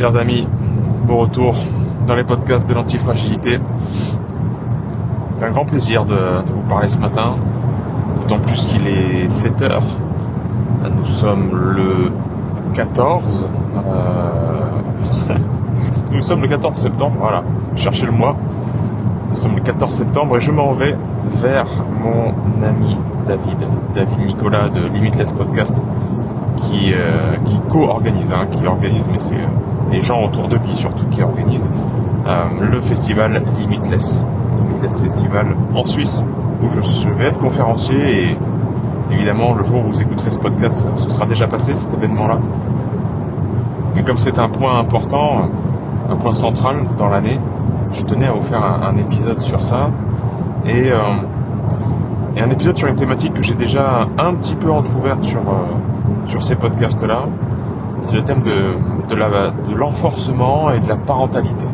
Chers amis, bon retour dans les podcasts de l'antifragilité. C'est un grand plaisir de, vous parler ce matin, d'autant plus qu'il est 7 heures. Nous sommes le 14. euh, Nous sommes le 14 septembre, voilà. Cherchez le mois. Nous sommes le 14 septembre et je m'en vais vers mon ami David, David Nicolas de Limitless Podcast, qui, euh, qui co-organise, hein, qui organise, mais c'est euh, les gens autour de lui surtout qui organisent euh, le festival Limitless, Limitless Festival en Suisse, où je vais être conférencier et évidemment le jour où vous écouterez ce podcast, ce sera déjà passé cet événement-là. Mais comme c'est un point important, un point central dans l'année, je tenais à vous faire un, épisode sur ça et, un épisode sur une thématique que j'ai déjà un petit peu entrouverte sur, sur ces podcasts-là. C'est le thème de, de l'enforcement et de la parentalité.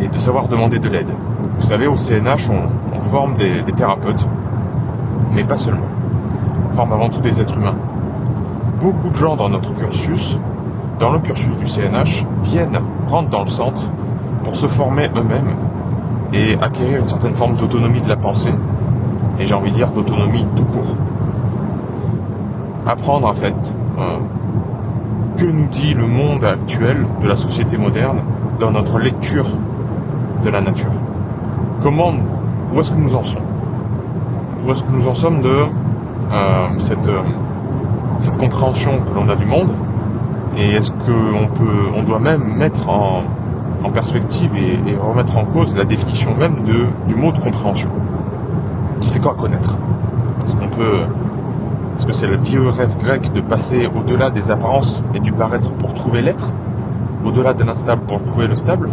Et de savoir demander de l'aide. Vous savez, au CNH, on, forme des thérapeutes, mais pas seulement. On forme avant tout des êtres humains. Beaucoup de gens dans notre cursus, dans le cursus du CNH, viennent prendre dans le centre pour se former eux-mêmes et acquérir une certaine forme d'autonomie de la pensée. Et j'ai envie de dire d'autonomie tout court. Apprendre en fait euh, que nous dit le monde actuel de la société moderne dans notre lecture de la nature. Comment, où est-ce que nous en sommes? Où est-ce que nous en sommes de euh, cette, euh, cette compréhension que l'on a du monde? Et est-ce qu'on peut, on doit même mettre en, perspective et, et remettre en cause la définition même du mot de compréhension Qui c'est quoi connaître? Est-ce qu'on peut est-ce que c'est le vieux rêve grec de passer au-delà des apparences et du paraître pour trouver l'être Au-delà de l'instable pour trouver le stable.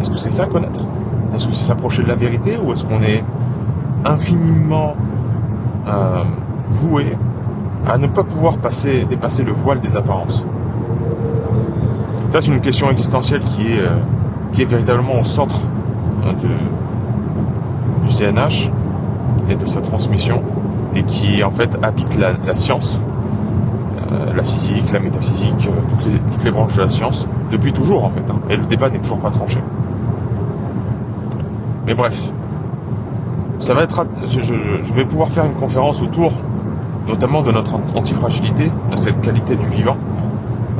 Est-ce que c'est ça connaître? Est-ce que c'est s'approcher de la vérité ou est-ce qu'on est infiniment euh, voué à ne pas pouvoir passer, dépasser le voile des apparences? Ça c'est une question existentielle qui est, euh, qui est véritablement au centre hein, du CNH et de sa transmission et qui en fait habite la, science, euh, la physique, la métaphysique, euh, toutes, les, branches de la science, depuis toujours en fait. hein. et le débat n'est toujours pas tranché. Mais bref, ça va être, je vais pouvoir faire une conférence autour, notamment de notre antifragilité, de cette qualité du vivant,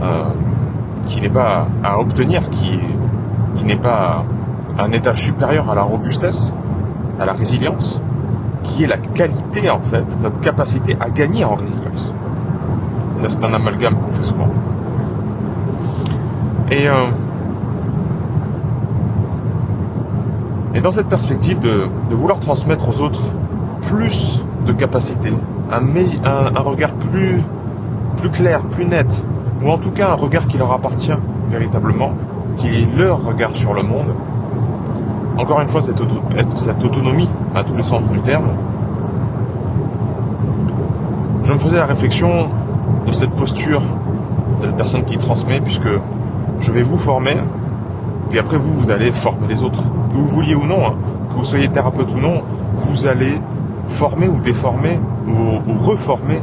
euh, qui n'est pas à obtenir, qui, qui n'est pas un état supérieur à la robustesse, à la résilience, qui est la qualité en fait, notre capacité à gagner en résilience. Ça c'est un amalgame qu'on fait souvent. Et, euh, et dans cette perspective de, de vouloir transmettre aux autres plus de capacité, un, un, un regard plus, plus clair, plus net, ou en tout cas un regard qui leur appartient véritablement, qui est leur regard sur le monde, encore une fois cette, auto- cette autonomie à tous les sens du terme, je me faisais la réflexion de cette posture de la personne qui transmet, puisque je vais vous former, puis après vous, vous allez former les autres. Que vous vouliez ou non, hein, que vous soyez thérapeute ou non, vous allez former ou déformer ou, ou reformer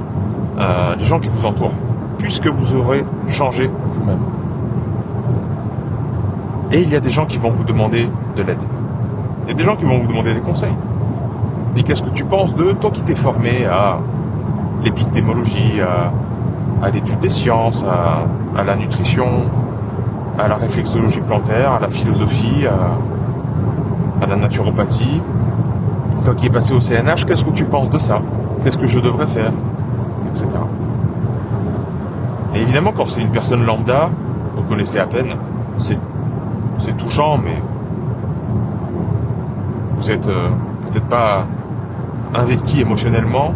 euh, les gens qui vous entourent, puisque vous aurez changé vous-même. Et il y a des gens qui vont vous demander de l'aide. Il y a des gens qui vont vous demander des conseils. Et qu'est-ce que tu penses de toi qui t'es formé à l'épistémologie, à, l'étude des sciences, à, la nutrition, à la réflexologie plantaire, à la philosophie, à, à la naturopathie? Toi qui es passé au CNH, qu'est-ce que tu penses de ça? Qu'est-ce que je devrais faire? Etc. Et évidemment, quand c'est une personne lambda, vous connaissez à peine, c'est touchant, mais vous êtes euh, peut-être pas investi émotionnellement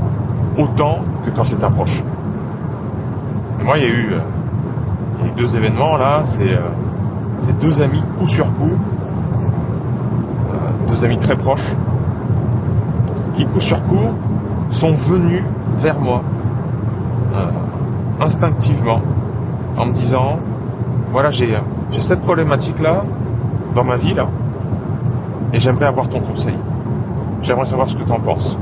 autant que quand c'est un proche. Et moi, il y a eu, euh, deux événements là, c'est euh, deux amis coup sur coup, euh, deux amis très proches, qui coup sur coup sont venus vers moi euh, instinctivement en me disant voilà j'ai cette problématique là dans ma vie là et j'aimerais avoir ton conseil. J'aimerais savoir ce que tu en penses.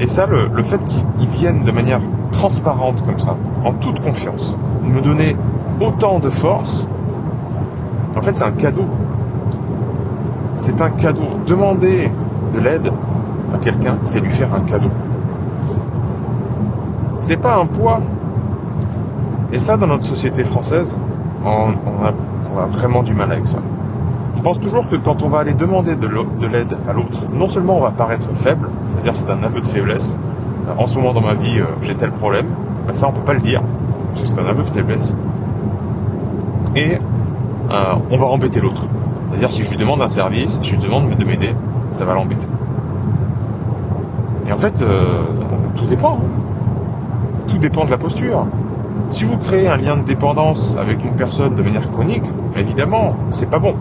Et ça, le, fait qu'ils viennent de manière transparente comme ça, en toute confiance, me donner autant de force, en fait c'est un cadeau. C'est un cadeau. Demander de l'aide à quelqu'un, c'est lui faire un cadeau. C'est pas un poids. Et ça, dans notre société française, on a vraiment du mal avec ça. On pense toujours que quand on va aller demander de l'aide à l'autre, non seulement on va paraître faible, c'est-à-dire c'est un aveu de faiblesse, en ce moment dans ma vie euh, j'ai tel problème, ben ça on peut pas le dire, c'est un aveu de faiblesse, et euh, on va embêter l'autre. C'est-à-dire si je lui demande un service, si je lui demande de m'aider, ça va l'embêter. Et en fait, euh, tout dépend. Hein. Tout dépend de la posture. Si vous créez un lien de dépendance avec une personne de manière chronique, évidemment, c'est pas bon.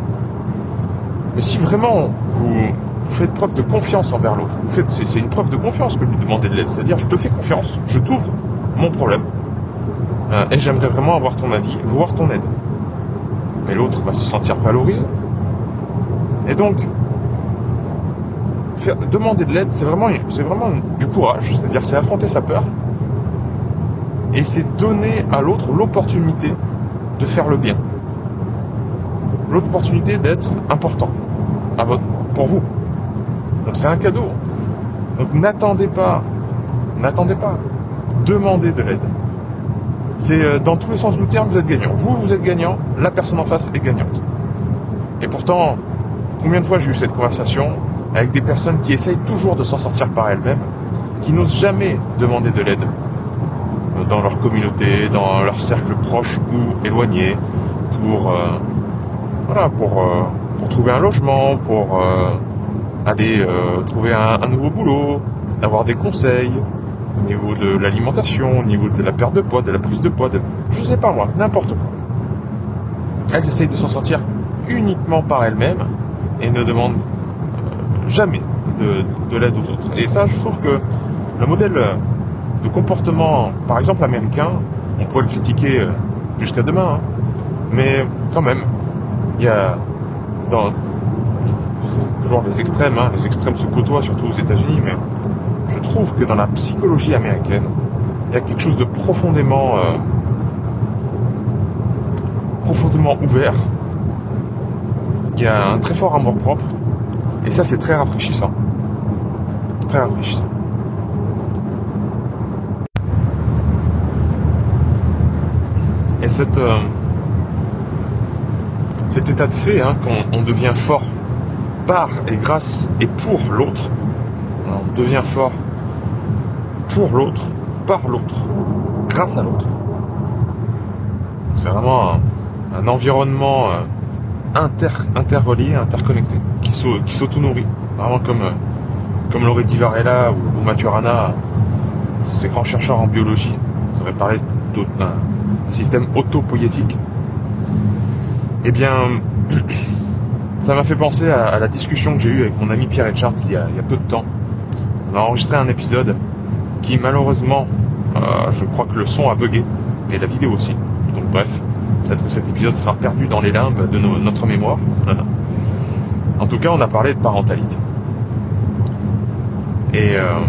Mais si vraiment vous, faites preuve de confiance envers l'autre, vous faites, c'est une preuve de confiance que de lui demander de l'aide. C'est-à-dire, je te fais confiance, je t'ouvre mon problème, euh, et j'aimerais vraiment avoir ton avis, voir ton aide. Mais l'autre va se sentir valorisé. Et donc, demander de l'aide, c'est vraiment, c'est vraiment du courage. C'est-à-dire, c'est affronter sa peur. Et c'est donner à l'autre l'opportunité de faire le bien l'opportunité d'être important votre, pour vous. Donc c'est un cadeau. Donc n'attendez pas, n'attendez pas, demandez de l'aide. C'est euh, dans tous les sens du terme, vous êtes gagnant. Vous, vous êtes gagnant, la personne en face est gagnante. Et pourtant, combien de fois j'ai eu cette conversation avec des personnes qui essayent toujours de s'en sortir par elles-mêmes, qui n'osent jamais demander de l'aide euh, dans leur communauté, dans leur cercle proche ou éloigné, pour euh, voilà, pour, pour trouver un logement, pour euh, aller euh, trouver un, nouveau boulot, avoir des conseils au niveau de l'alimentation, au niveau de la perte de poids, de la prise de poids, de, je sais pas moi, n'importe quoi. Elles essayent de s'en sortir uniquement par elles-mêmes et ne demandent jamais de, de l'aide aux autres. Et ça, je trouve que le modèle de comportement, par exemple américain, on pourrait le critiquer jusqu'à demain, hein, mais quand même, il y a dans toujours les extrêmes, hein, les extrêmes se côtoient surtout aux États-Unis, mais je trouve que dans la psychologie américaine, il y a quelque chose de profondément euh, profondément ouvert. Il y a un très fort amour propre, et ça c'est très rafraîchissant, très rafraîchissant. Et cette euh, cet état de fait, hein, qu'on devient fort par et grâce et pour l'autre. On devient fort pour l'autre, par l'autre, grâce à l'autre. C'est vraiment un, environnement euh, inter, interrelié, interconnecté, qui s'auto-nourrit. Vraiment comme, euh, comme l'aurait dit Varela ou, ou Maturana, ces grands chercheurs en biologie. Ils auraient parlé d'un système autopoïétique eh bien, ça m'a fait penser à, la discussion que j'ai eue avec mon ami Pierre Etchart il, y a, peu de temps. On a enregistré un épisode qui malheureusement, euh, je crois que le son a bugué, et la vidéo aussi. Donc bref, peut-être que cet épisode sera perdu dans les limbes de notre mémoire. en tout cas, on a parlé de parentalité. Et, euh,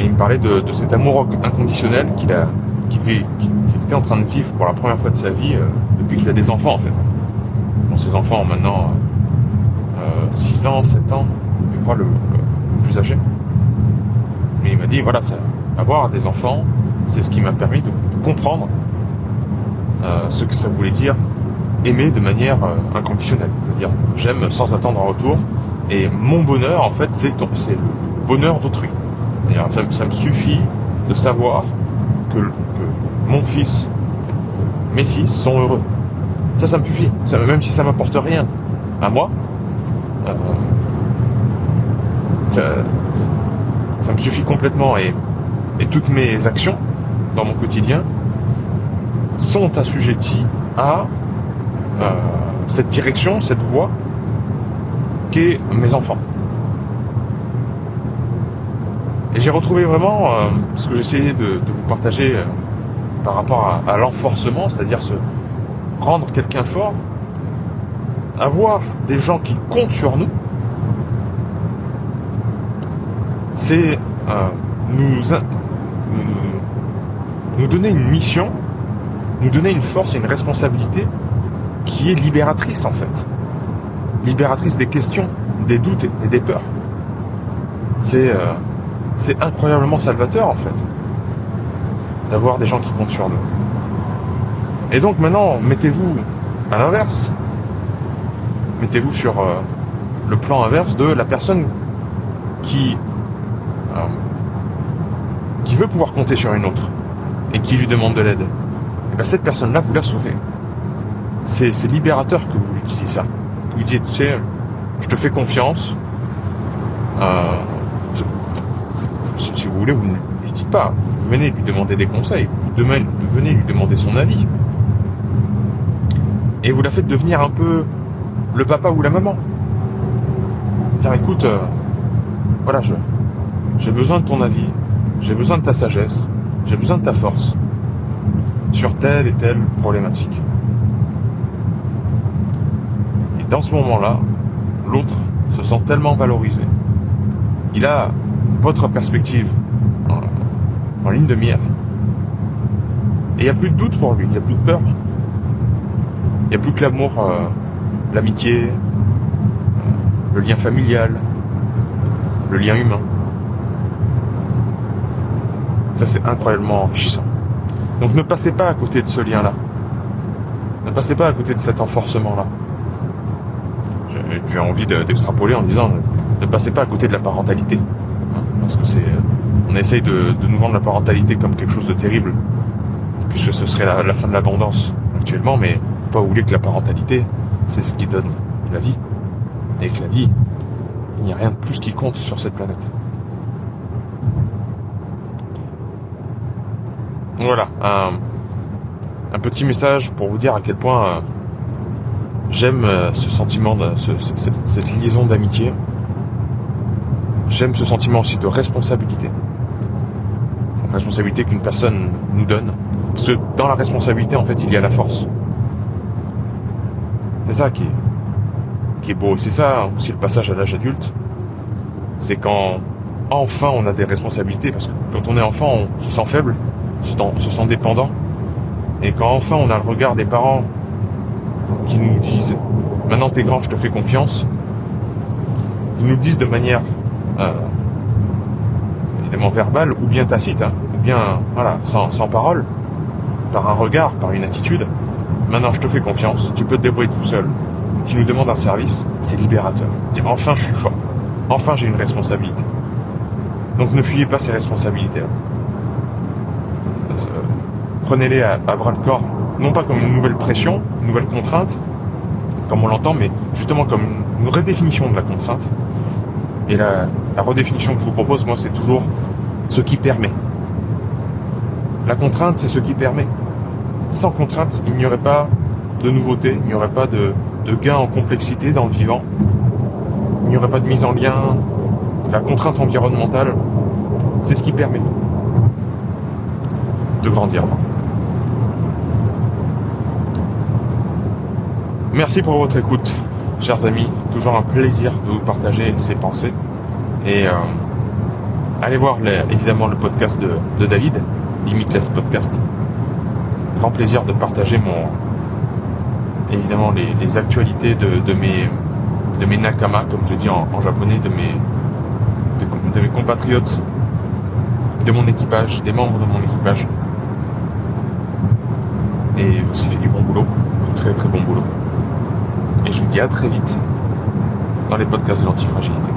il me parlait de, cet amour inconditionnel qu'il a, qu'il était en train de vivre pour la première fois de sa vie. Euh, depuis qu'il a des enfants en fait. Bon, ses enfants ont maintenant 6 euh, ans, 7 ans, je crois le, plus âgé. Mais il m'a dit, voilà, avoir des enfants, c'est ce qui m'a permis de, comprendre euh, ce que ça voulait dire aimer de manière euh, inconditionnelle. dire j'aime sans attendre un retour. Et mon bonheur, en fait, c'est le bonheur d'autrui. Ça, ça, me suffit de savoir que mon fils, mes fils sont heureux. Ça, ça me suffit. Même si ça m'apporte rien à moi, euh, ça, me suffit complètement. Et, toutes mes actions dans mon quotidien sont assujettis à euh, cette direction, cette voie qu'est mes enfants. Et j'ai retrouvé vraiment euh, ce que j'essayais de, vous partager par rapport à, l'enforcement, c'est-à-dire se rendre quelqu'un fort, avoir des gens qui comptent sur nous, c'est euh, nous, donner une mission, nous donner une force et une responsabilité qui est libératrice en fait. Libératrice des questions, des doutes et des peurs. C'est euh, c'est incroyablement salvateur en fait d'avoir des gens qui comptent sur nous. Et donc maintenant, mettez-vous à l'inverse. Mettez-vous sur euh, le plan inverse de la personne qui euh, qui veut pouvoir compter sur une autre et qui lui demande de l'aide. Et bien cette personne-là, vous la sauvez. C'est libérateur que vous lui disiez ça. Vous dites, tu sais, je te fais confiance. Euh, si vous voulez, vous Vous venez lui demander des conseils. Vous venez lui demander son avis. Et vous la faites devenir un peu le papa ou la maman. Dire écoute, euh, voilà, j'ai besoin de ton avis, j'ai besoin de ta sagesse, j'ai besoin de ta force sur telle et telle problématique. Et dans ce moment-là, l'autre se sent tellement valorisé. Il a votre perspective en, ligne de mire. Et il n'y a plus de doute pour lui, il n'y a plus de peur. Il n'y a plus que l'amour, euh, l'amitié, euh, le lien familial, le lien humain. Ça, c'est incroyablement enrichissant. Donc ne passez pas à côté de ce lien-là. Ne passez pas à côté de cet enforcement-là. J'ai envie d'extrapoler en disant ne passez pas à côté de la parentalité. Hein, parce que c'est. On essaye de, nous vendre la parentalité comme quelque chose de terrible. Puisque ce serait la, fin de l'abondance actuellement, mais faut pas oublier que la parentalité, c'est ce qui donne la vie. Et que la vie, il n'y a rien de plus qui compte sur cette planète. Voilà, un, petit message pour vous dire à quel point euh, j'aime euh, ce sentiment, de, cette, liaison d'amitié. J'aime ce sentiment aussi de responsabilité. Responsabilité qu'une personne nous donne. Parce que dans la responsabilité, en fait, il y a la force. C'est ça qui est, beau. C'est ça aussi le passage à l'âge adulte. C'est quand enfin on a des responsabilités. Parce que quand on est enfant, on se sent faible se sent dépendant. Et quand enfin on a le regard des parents qui nous disent maintenant t'es grand, je te fais confiance, ils nous disent de manière euh, évidemment verbale ou bien tacite, hein, bien voilà, sans, sans parole, par un regard, par une attitude, maintenant je te fais confiance, tu peux te débrouiller tout seul, qui nous demande un service, c'est libérateur. Dire enfin je suis fort, enfin j'ai une responsabilité. Donc ne fuyez pas ces responsabilités-là prenez-les à, bras le corps, non pas comme une nouvelle pression, une nouvelle contrainte, comme on l'entend, mais justement comme une redéfinition de la contrainte. Et la, redéfinition que je vous propose, moi, c'est toujours ce qui permet. La contrainte, c'est ce qui permet. Sans contrainte, il n'y aurait pas de nouveauté, il n'y aurait pas de, de gain en complexité dans le vivant, il n'y aurait pas de mise en lien. La contrainte environnementale, c'est ce qui permet de grandir. Merci pour votre écoute, chers amis. Toujours un plaisir de vous partager ces pensées. Et euh, allez voir évidemment le podcast de, David, Limitless Podcast. Grand plaisir de partager mon évidemment les, actualités de, mes de mes nakama, comme je dis en, japonais, de mes de mes compatriotes, de mon équipage, des membres de mon équipage. Et aussi fait du bon boulot, du très très bon boulot. Et je vous dis à très vite dans les podcasts de l'antifragilité.